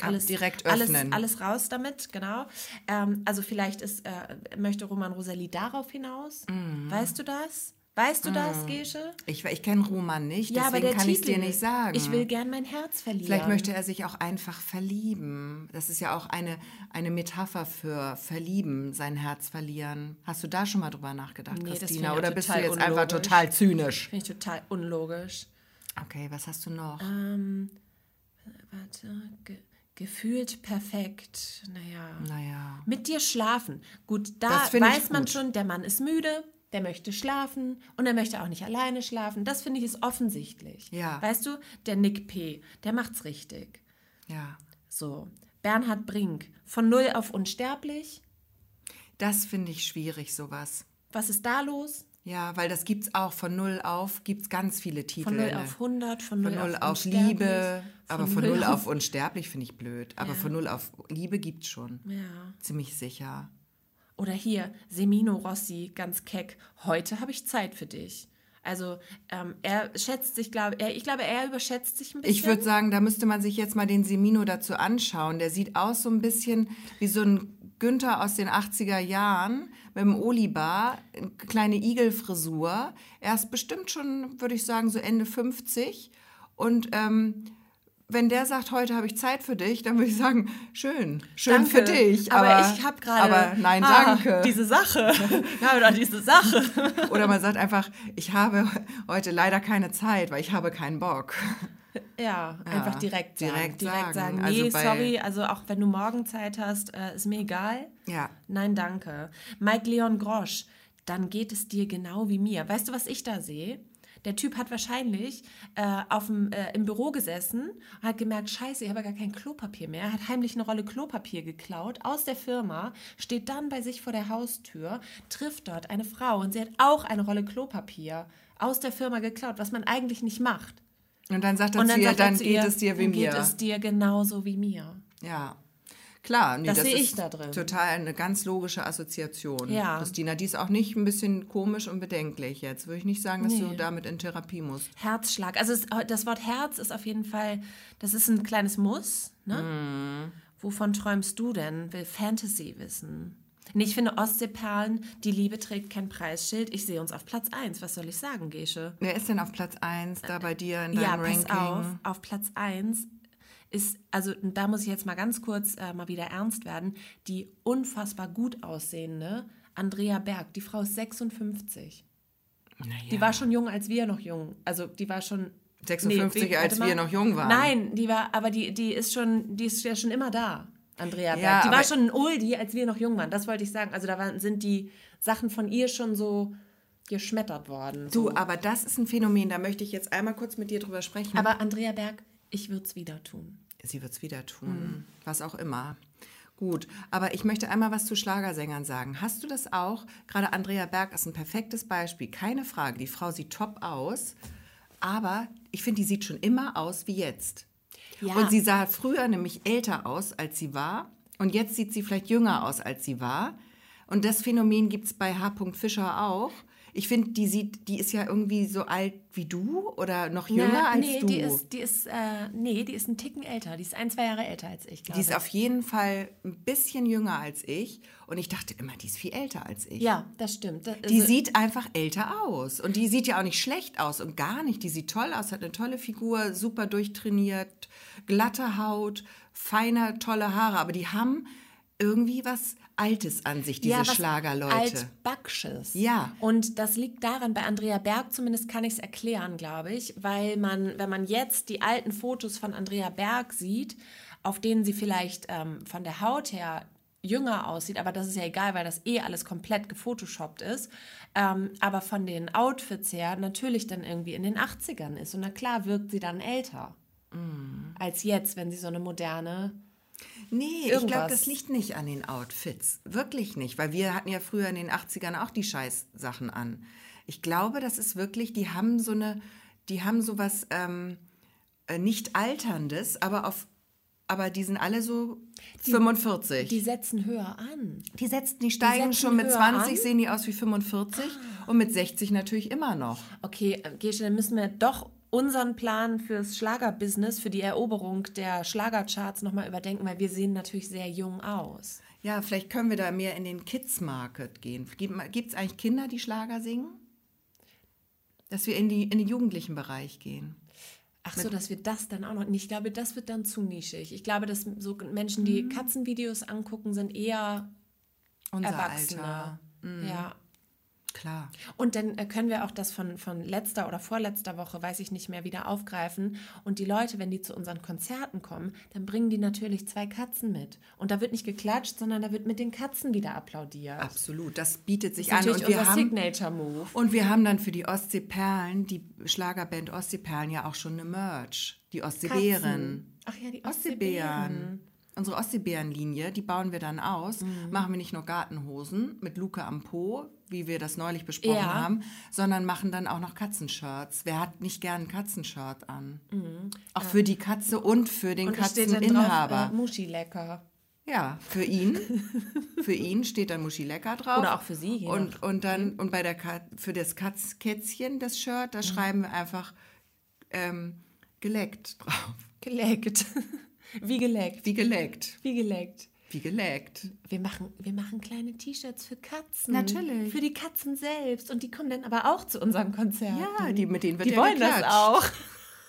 alles direkt alles, öffnen. alles raus damit, genau. Ähm, also vielleicht ist, äh, möchte Roman Roselli darauf hinaus. Mhm. Weißt du das? Weißt du das, Gesche? Ich, ich kenne Roman nicht, Ja, deswegen kann ich es dir nicht sagen. Ich will gern mein Herz verlieren. Vielleicht möchte er sich auch einfach verlieben. Das ist ja auch eine, eine Metapher für verlieben, sein Herz verlieren. Hast du da schon mal drüber nachgedacht, Nee, Christina? Oder bist du jetzt einfach unlogisch. total zynisch? Finde ich total unlogisch. Okay, was hast du noch? Ähm, warte, ge gefühlt perfekt. Naja. Naja. Mit dir schlafen. Gut, da weiß man schon, der Mann ist müde, der möchte schlafen und er möchte auch nicht alleine schlafen. Das finde ich ist offensichtlich. Ja. Weißt du, der Nick P., der macht's richtig. Ja. So. Bernhard Brink, von null auf unsterblich. Das finde ich schwierig, sowas. Was ist da los? Ja, weil das gibt's auch von null auf, gibt's ganz viele Titel. Von 0 ne? auf 100, von 0, Von null auf, auf Liebe, aber von null null auf unsterblich finde ich blöd. Aber Ja. von null auf Liebe gibt's schon. Ja. Ziemlich sicher. Oder hier, Semino Rossi, ganz keck. Heute habe ich Zeit für dich. Also ähm, er schätzt sich, glaube er, ich glaube, er überschätzt sich ein bisschen. Ich würde sagen, da müsste man sich jetzt mal den Semino dazu anschauen. Der sieht aus so ein bisschen wie so ein Günther aus den 80er Jahren mit dem Olibar, eine kleine Igelfrisur. Er ist bestimmt schon, würde ich sagen, so Ende 50. Und ähm, wenn der sagt, heute habe ich Zeit für dich, dann würde ich sagen, schön, schön Danke, für dich. Aber, ich habe gerade. Aber nein, ah, danke. Diese Sache. Habe doch diese Sache. Oder man sagt einfach, ich habe heute leider keine Zeit, weil ich habe keinen Bock. Ja, einfach direkt sagen. direkt Direkt sagen. sagen. Nee, Also sorry, also auch wenn du morgen Zeit hast, äh, ist mir egal. Ja. Nein, danke. Mike Leon Grosch, dann geht es dir genau wie mir. Weißt du, was ich da sehe? Der Typ hat wahrscheinlich äh, auf dem, äh, im Büro gesessen und hat gemerkt, scheiße, ich habe ja gar kein Klopapier mehr. Hat heimlich eine Rolle Klopapier geklaut aus der Firma, steht dann bei sich vor der Haustür, trifft dort eine Frau und sie hat auch eine Rolle Klopapier aus der Firma geklaut, was man eigentlich nicht macht. Und dann sagt er Und zu dann, ihr, dann zu geht ihr, es dir wie dann mir. geht es dir genauso wie mir. Ja. Klar, nee, Das sehe ist ich da drin. Total eine ganz logische Assoziation. Ja. Christina, die ist auch nicht ein bisschen komisch und bedenklich jetzt. Würde ich nicht sagen, dass du Nee. damit in Therapie musst. Herzschlag. Also es, das Wort Herz ist auf jeden Fall, das ist ein kleines Muss. Ne? Mhm. Wovon träumst du denn? Will Fantasy wissen. Nee, ich finde Ostseeperlen, die Liebe trägt kein Preisschild. Ich sehe uns auf Platz 1. Was soll ich sagen, Gesche? Wer ist denn auf Platz 1 da bei dir in Ja, deinem pass Ranking? auf. Auf Platz 1 ist, also da muss ich jetzt mal ganz kurz äh, mal wieder ernst werden, die unfassbar gut aussehende Andrea Berg. Die Frau ist 56. Naja. Die war schon jung, als wir noch jung. Also die war schon 56, wie- als wir noch jung waren. Nein, die war, aber die, die ist schon, die ist ja schon immer da. Andrea Berg. Ja, die war schon ein Oldie, als wir noch jung waren. Das wollte ich sagen. Also da waren, sind die Sachen von ihr schon so geschmettert worden. So. Du, aber das ist ein Phänomen, da möchte ich jetzt einmal kurz mit dir drüber sprechen. aber Andrea Berg, ich würde es wieder tun. Sie wird es wieder tun, was auch immer. Gut, aber ich möchte einmal was zu Schlagersängern sagen. Hast du das auch? Gerade Andrea Berg ist ein perfektes Beispiel, keine Frage. Die Frau sieht top aus, aber ich finde, die sieht schon immer aus wie jetzt. Ja. Und sie sah früher nämlich älter aus, als sie war. Und jetzt sieht sie vielleicht jünger aus, als sie war. Und das Phänomen gibt es bei H. Fischer auch. Ich finde, die sieht, die ist ja irgendwie so alt wie du oder noch jünger Na, als nee, du. die ist, die ist, äh, nee, die ist ein Ticken älter. Die ist ein, zwei Jahre älter als ich, Die ist auf jeden Fall ein bisschen jünger als ich. Und ich dachte immer, die ist viel älter als ich. Ja, das stimmt. Das, Die also- sieht einfach älter aus. Und die sieht ja auch nicht schlecht aus und gar nicht. Die sieht toll aus, hat eine tolle Figur, super durchtrainiert, glatte Haut, feine, tolle Haare. Aber die haben irgendwie was Altes an sich, diese ja, was Schlagerleute. Altbacksches. Ja. Und das liegt daran, bei Andrea Berg zumindest kann ich es erklären, glaube ich, weil man, wenn man jetzt die alten Fotos von Andrea Berg sieht, auf denen sie vielleicht ähm, von der Haut her jünger aussieht, aber das ist ja egal, weil das eh alles komplett gefotoshoppt ist, ähm, aber von den Outfits her natürlich dann irgendwie in den 80ern ist. Und na klar wirkt sie dann älter Mm. als jetzt, wenn sie so eine moderne... Nee, ich glaube, Irgendwas. das liegt nicht an den Outfits. Wirklich nicht, weil wir hatten ja früher in den 80ern auch die Scheißsachen an. Ich glaube, das ist wirklich, die haben so eine, die haben so was ähm, äh, nicht alterndes, aber auf aber die sind alle so 45. Die setzen höher an. Die setzen, die steigen setzen schon mit höher 20, an? sehen die aus wie 45 und mit 60 natürlich immer noch. Okay, äh, Gesche, dann müssen wir doch unseren Plan fürs Schlagerbusiness, für die Eroberung der Schlagercharts nochmal überdenken, weil wir sehen natürlich sehr jung aus. Ja, vielleicht können wir da mehr in den Kids-Market gehen. Gibt es eigentlich Kinder, die Schlager singen? Dass wir in, die, in den jugendlichen Bereich gehen. Ach so, dass wir das dann auch noch. Ich glaube, das wird dann zu nischig. Ich glaube, dass so Menschen, Mhm. die Katzenvideos angucken, sind eher Unser Erwachsene. Mhm. Ja. Klar. Und dann äh, können wir auch das von, von letzter oder vorletzter Woche, weiß ich nicht mehr, wieder aufgreifen. Und die Leute, wenn die zu unseren Konzerten kommen, dann bringen die natürlich zwei Katzen mit. Und da wird nicht geklatscht, sondern da wird mit den Katzen wieder applaudiert. Absolut. Das bietet sich Das ist an. natürlich Und wir, unser Signature-Move. und wir haben dann für die Ostseeperlen, die Schlagerband Ostseeperlen, ja auch schon eine Merch. Die Ostseebären. Ach ja, die Ostseebären. Ostseebären. Unsere Ostseebärenlinie, die bauen wir dann aus. Machen wir nicht nur Gartenhosen mit Luke am Po, wie wir das neulich besprochen Ja. haben, sondern machen dann auch noch Katzenshirts. Wer hat nicht gern ein Katzenshirt an? Auch für die Katze und für den Und Katzeninhaber. drauf, äh, Muschi lecker. Ja, für ihn. für ihn steht dann Muschi Lecker drauf. Oder auch für sie, je Und, und dann und bei der Kat für das Katz Kätzchen, das Shirt, Mhm. da schreiben wir einfach ähm, geleckt drauf. Geleckt. Wie geleckt. Wie geleckt. Wie geleckt. Wie geleckt. Wir machen, wir machen kleine T-Shirts für Katzen. Natürlich. Für die Katzen selbst. Und die kommen dann aber auch zu unseren Konzerten. Ja, die, mit denen wird Die ja wollen geklatscht. das auch.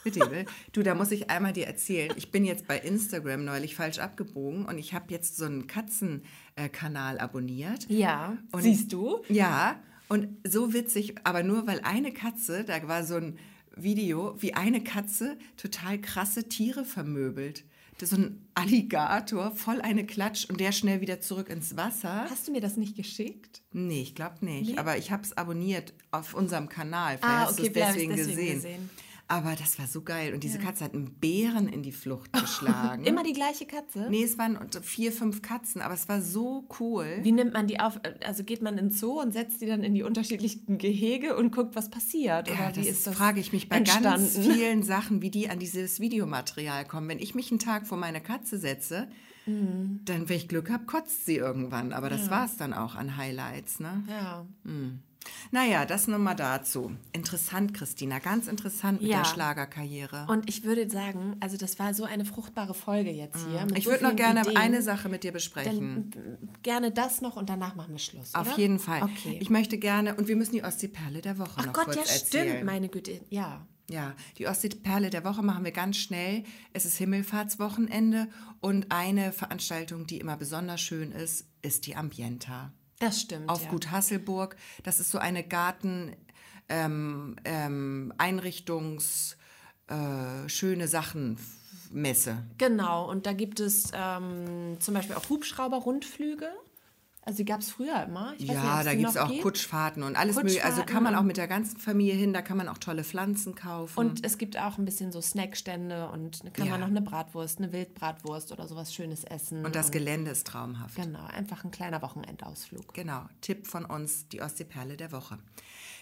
Mit denen. Du, da muss ich einmal dir erzählen. Ich bin jetzt bei Instagram neulich falsch abgebogen und ich habe jetzt so einen Katzenkanal abonniert. Ja. Und- Siehst du? Ja, und so witzig, aber nur weil eine Katze, da war so ein Video, wie eine Katze total krasse Tiere vermöbelt. Das ist so ein Alligator, voll eine Klatsch und der schnell wieder zurück ins Wasser. Hast du mir das nicht geschickt? Nee, ich glaube nicht. Nee. Aber ich habe es abonniert auf unserem Kanal. Vielleicht Ah, hast du okay, es deswegen, deswegen gesehen. gesehen. Aber das war so geil. Und diese Katze hat einen Bären in die Flucht geschlagen. Immer die gleiche Katze? Nee, es waren vier, fünf Katzen, aber es war so cool. Wie nimmt man die auf? Also geht man ins Zoo und setzt die dann in die unterschiedlichen Gehege und guckt, was passiert? Oder Ja, wie das, ist das frage ich mich bei entstanden? ganz vielen Sachen, wie die an dieses Videomaterial kommen. Wenn ich mich einen Tag vor meine Katze setze, Mhm. dann, wenn ich Glück habe, kotzt sie irgendwann. Aber das war es dann auch an Highlights. Ne? Ja. Naja, das nur mal dazu. Interessant, Christina, ganz interessant mit Ja. der Schlagerkarriere. Und ich würde sagen, also das war so eine fruchtbare Folge jetzt hier. Mhm. Ich so würde noch gerne Ideen. eine Sache mit dir besprechen. Dann äh, gerne das noch und danach machen wir Schluss. Auf oder? jeden Fall. Okay. Ich möchte gerne, und wir müssen die Ostseeperle der Woche Ach noch Gott, kurz ja, erzählen. stimmt, meine Güte. Ja. Ja, die Ostseeperle der Woche machen wir ganz schnell. Es ist Himmelfahrtswochenende und eine Veranstaltung, die immer besonders schön ist, ist die Ambienta. Das stimmt. Auf ja. Gut Hasselburg. Das ist so eine Garten, ähm, ähm, Einrichtungs, äh, schöne Sachen Messe. Genau, und da gibt es ähm, zum Beispiel auch Hubschrauber-Rundflüge. Also die gab es früher immer. Weiß Ja, da gibt es auch gibt. Kutschfahrten und alles mögliche. Also kann man auch und- mit der ganzen Familie hin, da kann man auch tolle Pflanzen kaufen. Und es gibt auch ein bisschen so Snackstände und kann Ja. man noch eine Bratwurst, eine Wildbratwurst oder sowas Schönes essen. und das Gelände ist traumhaft. Genau, einfach ein kleiner Wochenendausflug. Genau, Tipp von uns, die Ostseeperle der Woche.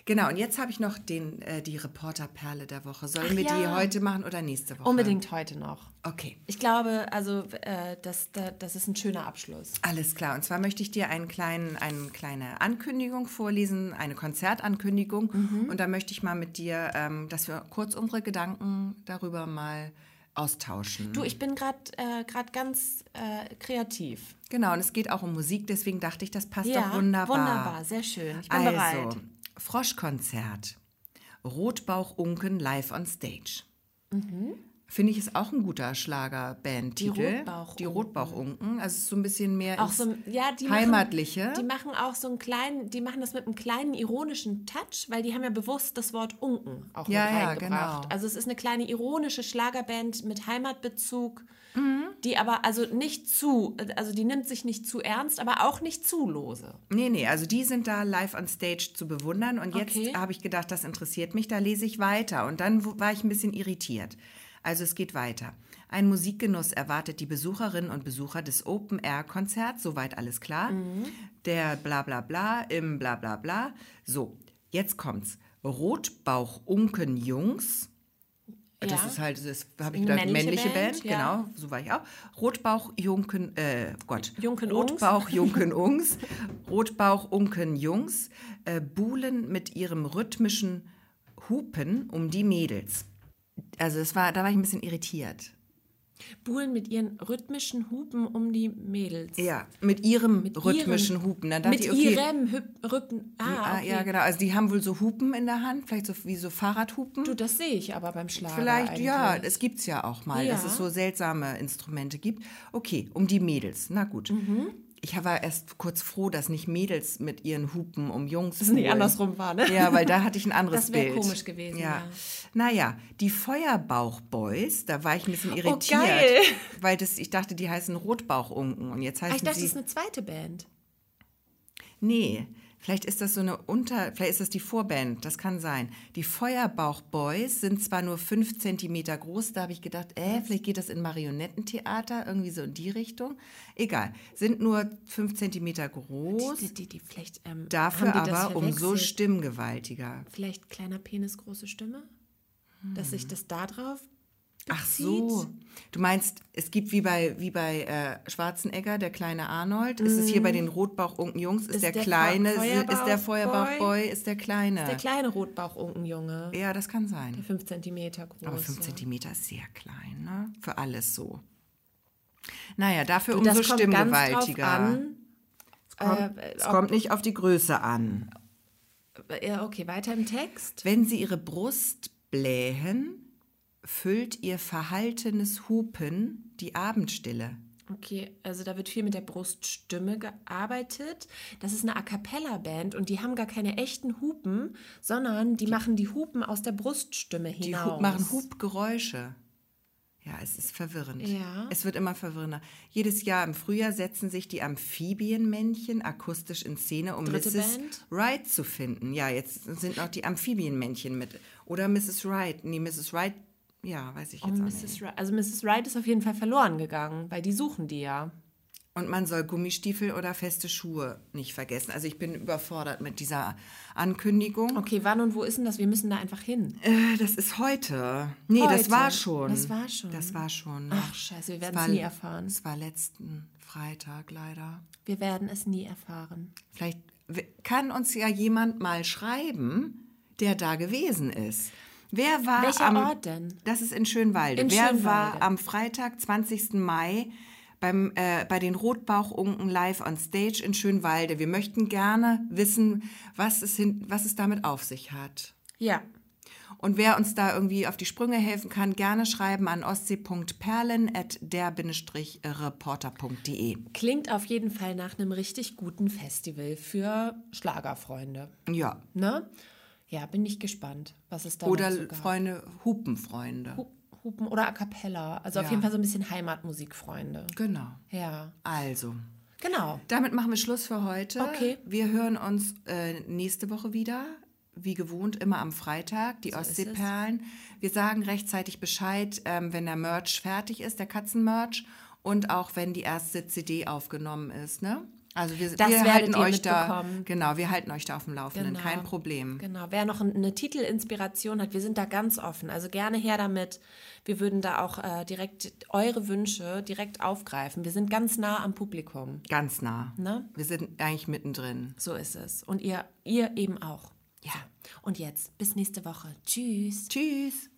Genau, und jetzt habe ich noch den, äh, die Reporterperle der Woche. Sollen Ach wir die ja. heute machen oder nächste Woche? Unbedingt heute noch. Okay, Ich glaube, also äh, das, da- das ist ein schöner Abschluss. alles klar. Und zwar möchte ich dir einen kleinen, eine kleine Ankündigung vorlesen, eine Konzertankündigung. Mhm. Und da möchte ich mal mit dir, ähm, dass wir kurz unsere Gedanken darüber mal austauschen. Du, ich bin gerade äh, grad ganz äh, kreativ. Genau, und es geht auch um Musik, deswegen dachte ich, das passt Ja, doch wunderbar. wunderbar, sehr schön. Ich bin also, bereit. Froschkonzert. Rotbauch-Unken live on stage. Mhm. Finde ich ist auch ein guter Schlagerband-Titel. Die Rotbauchunken. Die Rotbauchunken. Also es ist so ein bisschen mehr Auch so, ja, die Heimatliche. Machen, die machen auch so einen kleinen, die machen das mit einem kleinen ironischen Touch, weil die haben ja bewusst das Wort Unken auch Ja, mit ja, reingebracht. genau. Also es ist eine kleine ironische Schlagerband mit Heimatbezug, Mhm. die aber also nicht zu, also die nimmt sich nicht zu ernst, aber auch nicht zu lose. Nee, nee, also die sind da live on stage zu bewundern. Und jetzt Okay. habe ich gedacht, das interessiert mich, da lese ich weiter. Und dann war ich ein bisschen irritiert. Also es geht weiter. Ein Musikgenuss erwartet die Besucherinnen und Besucher des Open-Air-Konzerts. Soweit alles klar. Der bla bla bla im bla bla bla. So, jetzt kommt's. Rotbauch-Unken-Jungs. Das Ja. ist halt, das habe ich gedacht, männliche, männliche Band, Band, ja. genau, so war ich auch. Rotbauch Junken, äh, Gott. Junken. Rotbauch Junken Ungs, Rotbauch Unken Jungs, äh, buhlen mit ihrem rhythmischen Hupen um die Mädels. Also es war, da war ich ein bisschen irritiert. Buhlen mit ihren rhythmischen Hupen um die Mädels. Ja, mit ihrem Mit rhythmischen ihren- Hupen. Dann dachte Mit ich, okay, ihrem Hüp Rüppen. Ah, ah, okay. ja, genau. Also die haben wohl so Hupen in der Hand, vielleicht so wie so Fahrradhupen. Du, das sehe ich aber beim Schlager Vielleicht, ja, eigentlich. es gibt es ja auch mal, dass Ja. es so seltsame Instrumente gibt. Okay, um die Mädels, na gut. Mhm. Ich war erst kurz froh, dass nicht Mädels mit ihren Hupen um Jungs Das nicht andersrum war, ne? Ja, weil da hatte ich ein anderes Das Bild. komisch gewesen, ja. Naja, die Feuerbauchboys, da war ich ein bisschen irritiert. Oh, geil. Weil das, ich dachte, die heißen Rotbauchunken und jetzt Ah, heißen ich dachte, sie... das ist eine zweite Band. Nee, vielleicht ist das so eine Unter, vielleicht ist das die Vorband, das kann sein. Die Feuerbauch-Boys sind zwar nur fünf Zentimeter groß, da habe ich gedacht, äh, vielleicht geht das in Marionettentheater, irgendwie so in die Richtung. Egal, sind nur fünf Zentimeter groß, Die, die, die vielleicht, ähm, dafür aber umso stimmgewaltiger. Vielleicht kleiner Penis, große Stimme? Dass sich das da drauf Ach so, du meinst, es gibt wie bei, wie bei äh, Schwarzenegger, der kleine Arnold, ist es hier bei den Rotbauchunken-Jungs, ist, Ist der, der kleine, Fa- ist der Feuerbauchboy? Ist der kleine. Der kleine Rotbauchunkenjunge. ja, das kann sein. Der 5 cm groß. Aber 5 ja. Zentimeter ist sehr klein, ne? Für alles so. Naja, dafür Und umso stimmgewaltiger. an. es kommt, äh, es kommt nicht auf die Größe an. Ja, okay, weiter im Text. Wenn sie ihre Brust blähen, füllt ihr verhaltenes Hupen die Abendstille. Okay, also da wird viel mit der Bruststimme gearbeitet. Das ist eine A cappella-Band und die haben gar keine echten Hupen, sondern die, machen die Hupen aus der Bruststimme Die hinaus. Hu machen Hubgeräusche. Ja, es ist verwirrend. Ja. Es wird immer verwirrender. Jedes Jahr im Frühjahr setzen sich die Amphibienmännchen akustisch in Szene, um Dritte Mrs. Band? Wright zu finden. Ja, jetzt sind noch die Amphibienmännchen mit. Oder Mrs. Wright. Nee, Mrs. Wright, ja, weiß ich jetzt Und auch nicht. Mrs. Wright, also Mrs. Wright ist auf jeden Fall verloren gegangen, weil die suchen die ja. Und man soll Gummistiefel oder feste Schuhe nicht vergessen. Also ich bin überfordert mit dieser Ankündigung. Okay, wann und wo ist denn das? Wir müssen da einfach hin. Äh, das ist heute. Nee, das Heute. war schon. Das war schon. Das war schon. Ach, scheiße, wir werden es nie erfahren. Es war letzten Freitag leider. Wir werden es nie erfahren. Vielleicht kann uns ja jemand mal schreiben, der da gewesen ist. Wer war Welcher am, Ort denn? Das ist in Schönwalde. In Wer Schönwalde. war am Freitag, 20. Mai, beim, äh, bei den Rotbauchunken live on stage in Schönwalde? Wir möchten gerne wissen, was es, hin, was es damit auf sich hat. Ja. Und wer uns da irgendwie auf die Sprünge helfen kann, gerne schreiben an ostsee.perlen.der-reporter.de. Klingt auf jeden Fall nach einem richtig guten Festival für Schlagerfreunde. Ja. Ne? Ja, bin ich gespannt, was es da Oder so. Freunde, Hupenfreunde. Hu- Hupen oder A Cappella. Also auf Ja. jeden Fall so ein bisschen Heimatmusikfreunde. Genau. Ja, Also, genau. damit machen wir Schluss für heute. Okay. Wir hören uns äh, nächste Woche wieder. Wie gewohnt, immer am Freitag, die es. Ostseeperlen. Wir sagen rechtzeitig Bescheid, ähm, wenn der Merch fertig ist, der Katzenmerch. Und auch wenn die erste CD aufgenommen ist. Ne? Also wir, Das wir halten euch da, genau, wir halten euch da auf dem Laufenden, Genau. kein Problem. Genau. Wer noch eine Titelinspiration hat, wir sind da ganz offen. Also gerne her damit. Wir würden da auch äh, direkt eure Wünsche direkt aufgreifen. Wir sind ganz nah am Publikum. Ganz nah. Ne? Wir sind eigentlich mittendrin. So ist es. Und ihr, ihr eben auch. Ja. Und jetzt, bis nächste Woche. Tschüss. Tschüss.